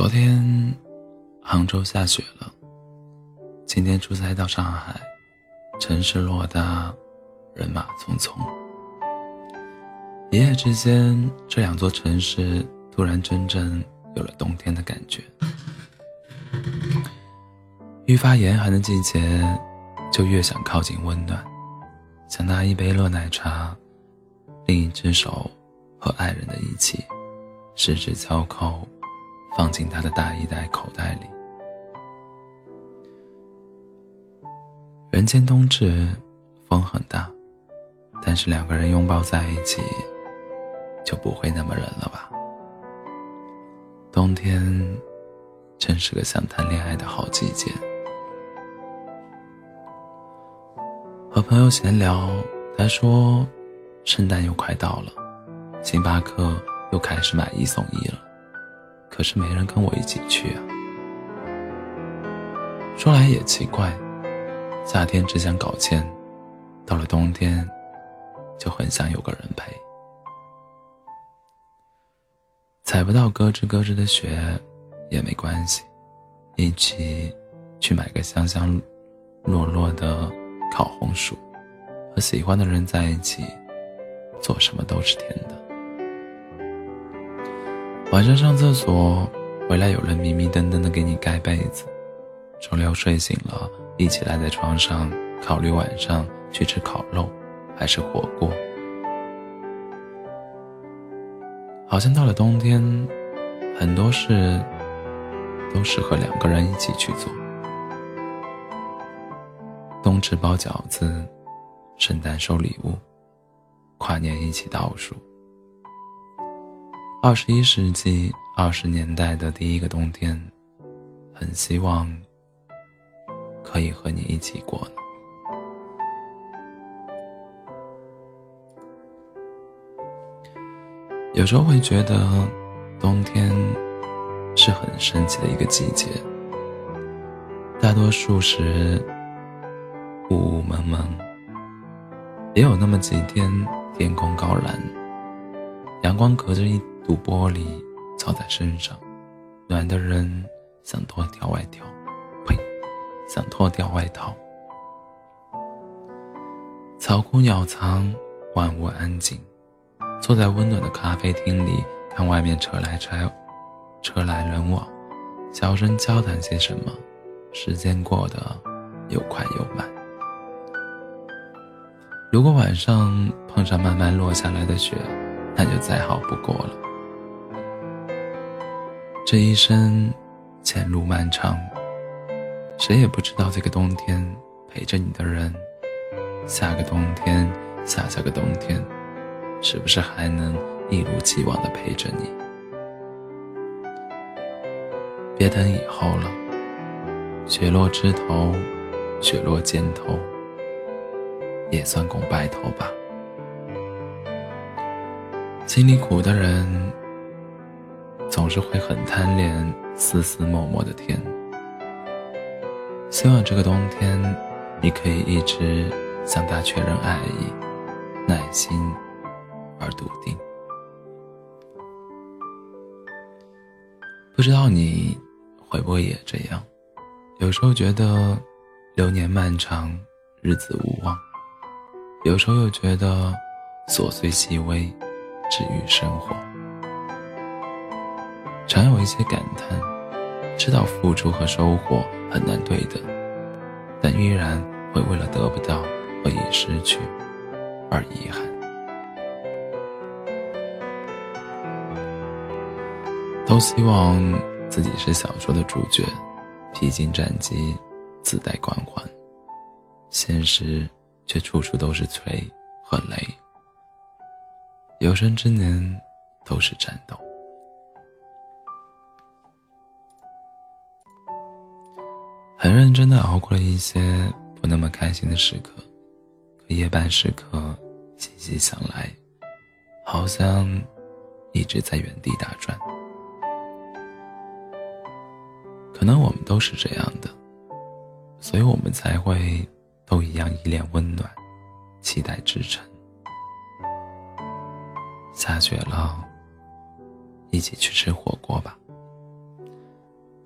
昨天，杭州下雪了。今天出差到上海，城市偌大，人马匆匆。一夜之间，这两座城市突然真正有了冬天的感觉。愈发严寒的季节，就越想靠近温暖，想拿一杯热奶茶，另一只手和爱人的一起，十指交扣。放进他的大衣袋口袋里。人间冬至，风很大，但是两个人拥抱在一起，就不会那么冷了吧？冬天，真是个想谈恋爱的好季节。和朋友闲聊，他说，圣诞又快到了，星巴克又开始买一送一了。可是没人跟我一起去啊！说来也奇怪，夏天只想搞钱，到了冬天，就很想有个人陪。踩不到咯吱咯吱的雪也没关系，一起去买个香香糯糯的烤红薯，和喜欢的人在一起，做什么都是甜的。晚上上厕所回来，有人迷迷瞪瞪的给你盖被子；周六睡醒了，一起赖在床上考虑晚上去吃烤肉还是火锅。好像到了冬天，很多事都适合两个人一起去做：冬至包饺子，圣诞收礼物，跨年一起倒数。二十一世纪二十年代的第一个冬天，很希望可以和你一起过。有时候会觉得，冬天是很神奇的一个季节。大多数时雾雾蒙蒙，也有那么几天天空高蓝，阳光隔着一。堵玻璃照在身上，暖的人想脱掉外套，呸，想脱掉外套。草枯鸟藏，万物安静，坐在温暖的咖啡厅里，看外面车来车车来人往，小声交谈些什么，时间过得又快又慢。如果晚上碰上慢慢落下来的雪，那就再好不过了。这一生，前路漫长，谁也不知道这个冬天陪着你的人，下个冬天，下下个冬天，是不是还能一如既往的陪着你？别等以后了，雪落枝头，雪落肩头，也算共白头吧。心里苦的人。总是会很贪恋丝丝默默的甜。希望这个冬天，你可以一直向他确认爱意，耐心而笃定。不知道你会不会也这样？有时候觉得流年漫长，日子无望；有时候又觉得琐碎细微，治愈生活。常有一些感叹，知道付出和收获很难对等，但依然会为了得不到和已失去而遗憾。都希望自己是小说的主角，披荆斩棘，自带光环，现实却处处都是锤和雷，有生之年都是战斗。很认真的熬过了一些不那么开心的时刻，可夜半时刻，细细想来，好像一直在原地打转。可能我们都是这样的，所以我们才会都一样依恋温暖，期待支撑。下雪了，一起去吃火锅吧。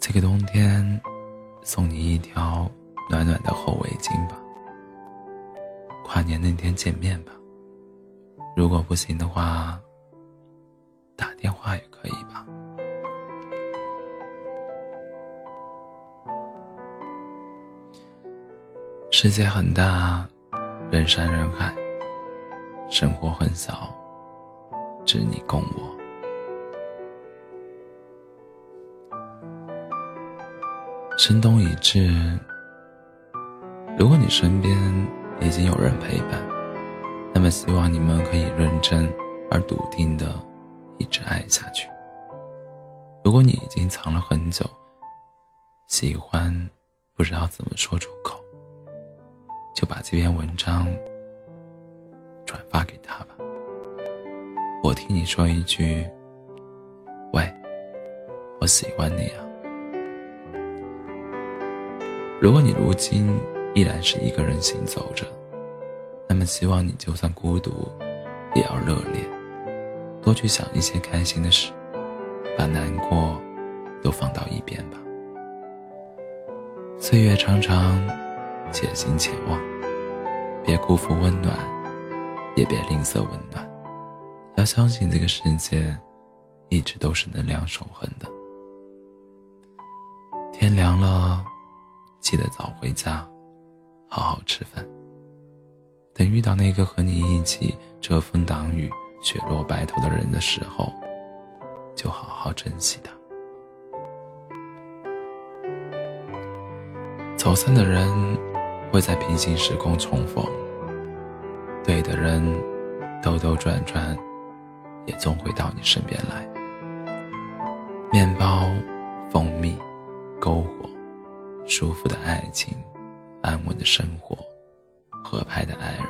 这个冬天，送你一条暖暖的厚围巾吧。跨年那天见面吧。如果不行的话，打电话也可以吧。世界很大，人山人海，生活很小，只你共我。寒冬已至，如果你身边已经有人陪伴，那么希望你们可以认真而笃定的一直爱下去。如果你已经藏了很久，喜欢不知道怎么说出口，就把这篇文章转发给他吧。我听你说一句：“喂，我喜欢你啊。”如果你如今依然是一个人行走着，那么希望你就算孤独，也要热烈，多去想一些开心的事，把难过都放到一边吧。岁月长长，且行且望，别辜负温暖，也别吝啬温暖。要相信这个世界，一直都是能量守恒的。天凉了。记得早回家，好好吃饭。等遇到那个和你一起遮风挡雨、雪落白头的人的时候，就好好珍惜他。走散的人会在平行时空重逢，对的人兜兜转转也总会到你身边来。面包、蜂蜜、篝火。舒服的爱情，安稳的生活，合拍的爱人，